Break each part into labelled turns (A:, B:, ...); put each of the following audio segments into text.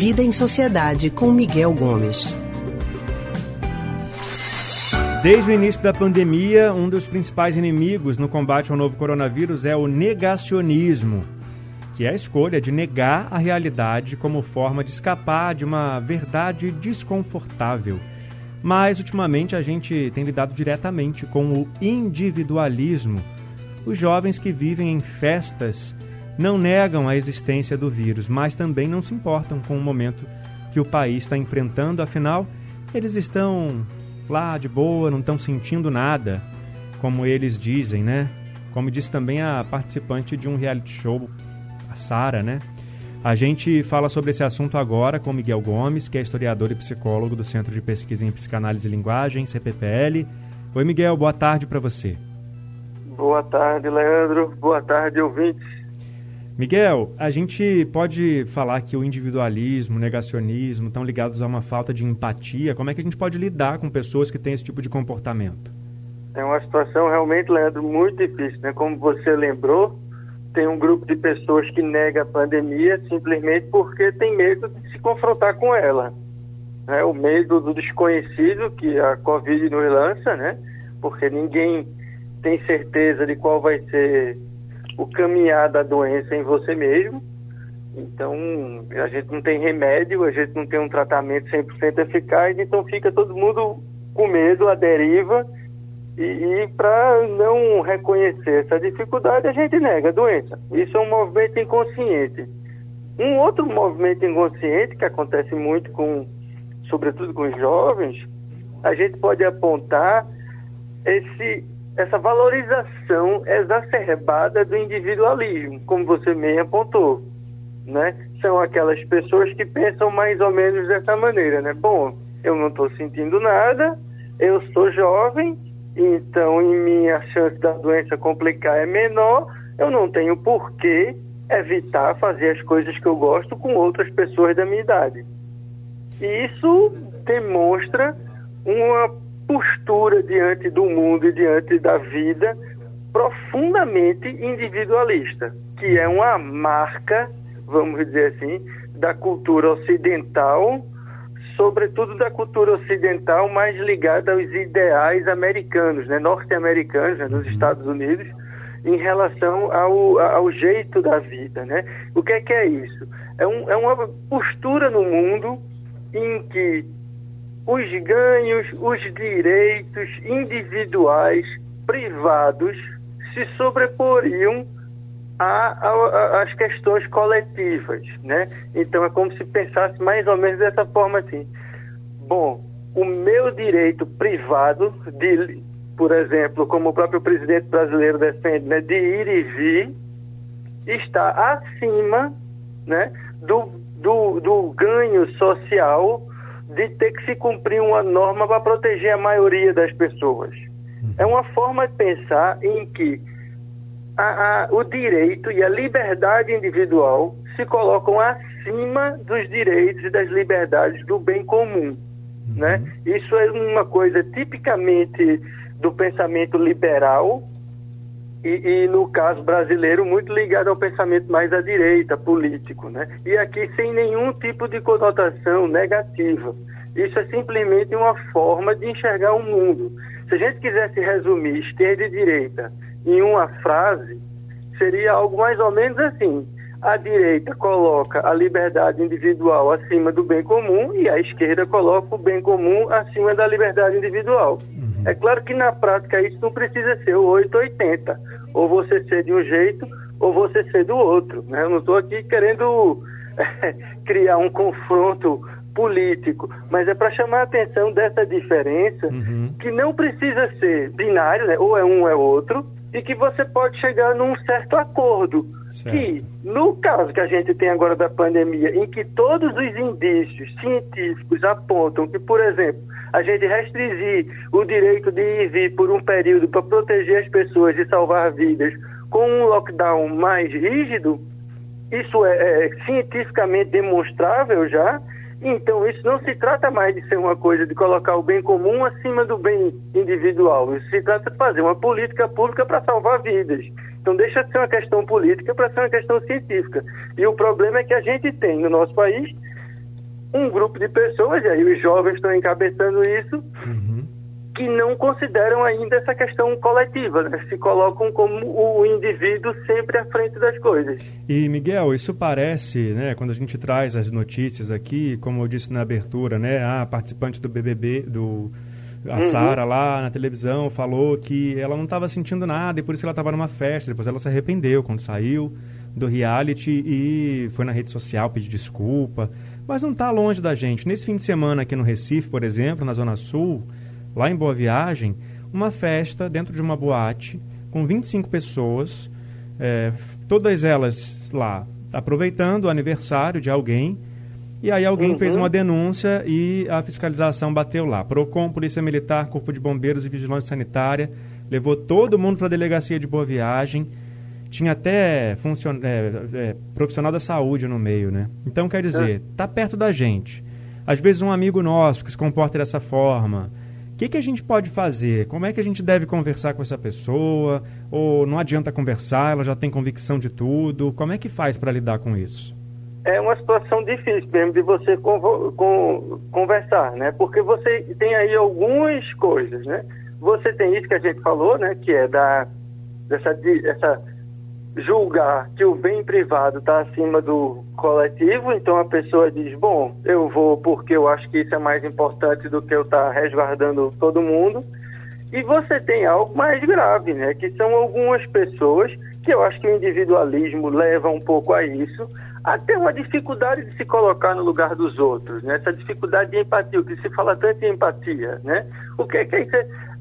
A: Vida em Sociedade com Miguel Gomes.
B: Desde o início da pandemia, um dos principais inimigos no combate ao novo coronavírus é o negacionismo, que é a escolha de negar a realidade como forma de escapar de uma verdade desconfortável. Mas, ultimamente, a gente tem lidado diretamente com o individualismo. Os jovens que vivem em festas não negam a existência do vírus, mas também não se importam com o momento que o país está enfrentando, afinal, eles estão lá de boa, não estão sentindo nada, como eles dizem, né? Como disse também a participante de um reality show, a Sara, né? A gente fala sobre esse assunto agora com Miguel Gomes, que é historiador e psicólogo do Centro de Pesquisa em Psicanálise e Linguagem, CPPL. Oi, Miguel, boa tarde para você.
C: Boa tarde, Leandro. Boa tarde, ouvintes.
B: Miguel, a gente pode falar que o individualismo, o negacionismo estão ligados a uma falta de empatia. Como é que a gente pode lidar com pessoas que têm esse tipo de comportamento?
C: É uma situação realmente, Leandro, muito difícil, né? Como você lembrou, tem um grupo de pessoas que nega a pandemia simplesmente porque tem medo de se confrontar com ela. Né? O medo do desconhecido que a Covid nos lança, né? Porque ninguém tem certeza de qual vai ser o caminhar da doença em você mesmo. Então, a gente não tem remédio, a gente não tem um tratamento 100% eficaz, então fica todo mundo com medo, a deriva, e, e para não reconhecer essa dificuldade, a gente nega a doença. Isso é um movimento inconsciente. Um outro movimento inconsciente que acontece muito com, sobretudo com os jovens, a gente pode apontar esse essa valorização exacerbada do individualismo, como você mesmo apontou, né? São aquelas pessoas que pensam mais ou menos dessa maneira, né? Bom, eu não estou sentindo nada, eu sou jovem, então em minha chance da doença complicar é menor, eu não tenho porquê evitar fazer as coisas que eu gosto com outras pessoas da minha idade. E isso demonstra uma postura diante do mundo e diante da vida profundamente individualista, que é uma marca, vamos dizer assim, da cultura ocidental, sobretudo da cultura ocidental mais ligada aos ideais americanos, né, norte-americanos, né, nos. Estados Unidos, em relação ao, ao jeito da vida. Né? O que é que é isso? É, um, é uma postura no mundo em que os ganhos, os direitos individuais, privados, se sobreporiam às questões coletivas, né? Então é como se pensasse mais ou menos dessa forma assim. Bom, o meu direito privado de, por exemplo, como o próprio presidente brasileiro defende, né, de ir e vir, está acima, né, do, do, do ganho social de ter que se cumprir uma norma para proteger a maioria das pessoas. É uma forma de pensar em que a, a, o direito e a liberdade individual se colocam acima dos direitos e das liberdades do bem comum. Né? Uhum. Isso é uma coisa tipicamente do pensamento liberal e, e, no caso brasileiro, muito ligado ao pensamento mais à direita, político, né? E aqui sem nenhum tipo de conotação negativa. Isso é simplesmente uma forma de enxergar o mundo. Se a gente quisesse resumir esquerda e direita em uma frase, seria algo mais ou menos assim. A direita coloca a liberdade individual acima do bem comum e a esquerda coloca o bem comum acima da liberdade individual. Uhum. É claro que na prática isso não precisa ser o 880. Ou você ser de um jeito ou você ser do outro. Né? Eu não estou aqui querendo é, criar um confronto político, mas é para chamar a atenção dessa diferença uhum. que não precisa ser binário, né? ou é um ou é outro, e que você pode chegar num certo acordo. Certo. Que, no caso que a gente tem agora da pandemia, em que todos os indícios científicos apontam que, por exemplo, a gente restringir o direito de ir e vir por um período para proteger as pessoas e salvar vidas com um lockdown mais rígido, isso é, é cientificamente demonstrável já, então, isso não se trata mais de ser uma coisa de colocar o bem comum acima do bem individual. Isso se trata de fazer uma política pública para salvar vidas. Então, deixa de ser uma questão política para ser uma questão científica. E o problema é que a gente tem no nosso país um grupo de pessoas, e aí os jovens estão encabeçando isso, uhum. que não consideram ainda essa questão coletiva, né? se colocam como o indivíduo sempre à frente das coisas.
B: E, Miguel, isso parece, né, quando a gente traz as notícias aqui, como eu disse na abertura, né, a participante do BBB, do a uhum. Sara lá na televisão falou que ela não estava sentindo nada e por isso ela estava numa festa. Depois ela se arrependeu quando saiu do reality e foi na rede social pedir desculpa. Mas não está longe da gente. Nesse fim de semana aqui no Recife, por exemplo, na Zona Sul, lá em Boa Viagem, uma festa dentro de uma boate com 25 pessoas, é, todas elas lá aproveitando o aniversário de alguém e aí alguém uhum. fez uma denúncia e a fiscalização bateu lá. Procon, Polícia Militar, Corpo de Bombeiros e Vigilância Sanitária levou todo mundo para a delegacia de Boa Viagem. Tinha até funcion... É, é, profissional da saúde no meio, né? Então, quer dizer, está perto da gente. Às vezes um amigo nosso que se comporta dessa forma. O que, que a gente pode fazer? Como é que a gente deve conversar com essa pessoa? Ou não adianta conversar, ela já tem convicção de tudo? Como é que faz para lidar com isso?
C: é uma situação difícil mesmo de você com, conversar, né? Porque você tem aí algumas coisas, né? Você tem isso que a gente falou, né? Que é da dessa, dessa julgar que o bem privado está acima do coletivo, então a pessoa diz, bom, eu vou porque eu acho que isso é mais importante do que eu estar tá resguardando todo mundo. E você tem algo mais grave, né? Que são algumas pessoas que eu acho que o individualismo leva um pouco a isso, até uma dificuldade de se colocar no lugar dos outros, né? essa dificuldade de empatia, o que se fala tanto em empatia. Né? O que é, que é isso?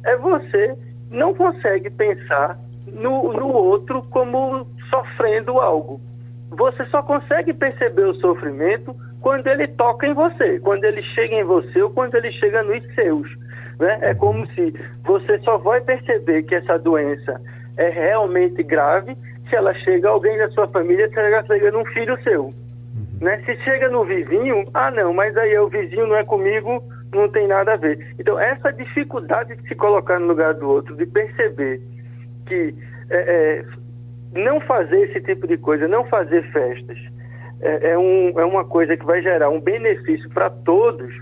C: É você não consegue pensar no, no outro como sofrendo algo. Você só consegue perceber o sofrimento quando ele toca em você, quando ele chega em você ou quando ele chega nos seus. Né? É como se você só vai perceber que essa doença é realmente grave se ela chega alguém da sua família, se ela chega num filho seu. Uhum. Né? Se chega no vizinho, ah não, mas aí é o vizinho não é comigo, não tem nada a ver. Então, essa dificuldade de se colocar no lugar do outro, de perceber que é, é, não fazer esse tipo de coisa, não fazer festas, é, é, um, é uma coisa que vai gerar um benefício para todos,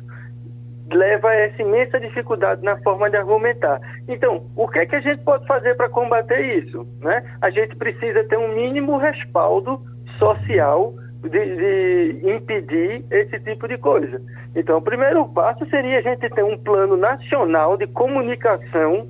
C: leva a essa imensa dificuldade na forma de argumentar. Então, o que é que a gente pode fazer para combater isso? Né? A gente precisa ter um mínimo respaldo social de, de, impedir esse tipo de coisa. Então, o primeiro passo seria a gente ter um plano nacional de comunicação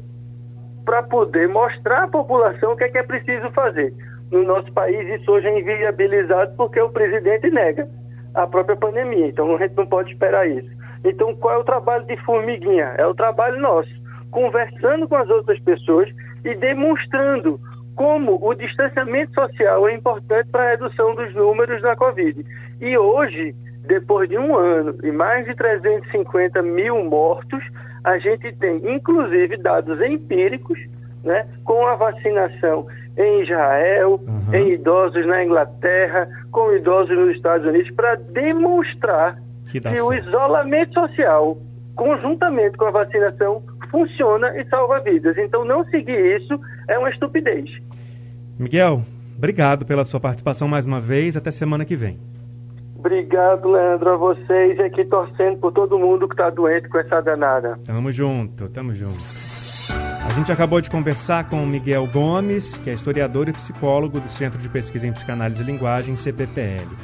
C: para poder mostrar à população o que é que é preciso fazer. No nosso país, isso hoje é inviabilizado porque o presidente nega a própria pandemia. Então, a gente não pode esperar isso. Então, qual é o trabalho de formiguinha? É o trabalho nosso, conversando com as outras pessoas e demonstrando como o distanciamento social é importante para a redução dos números da Covid. E hoje, depois de um ano e mais de 350 mil mortos, a gente tem, inclusive, dados empíricos, né, com a vacinação em Israel, uhum. em idosos na Inglaterra, com idosos nos Estados Unidos, para demonstrar que, que o isolamento social, conjuntamente com a vacinação, funciona e salva vidas. Então, não seguir isso é uma estupidez.
B: Miguel, obrigado pela sua participação mais uma vez. Até semana que vem.
C: Obrigado, Leandro, a vocês aqui torcendo por todo mundo que está doente com essa danada.
B: Tamo junto, tamo junto. A gente acabou de conversar com o Miguel Gomes, que é historiador e psicólogo do Centro de Pesquisa em Psicanálise e Linguagem, CPPL.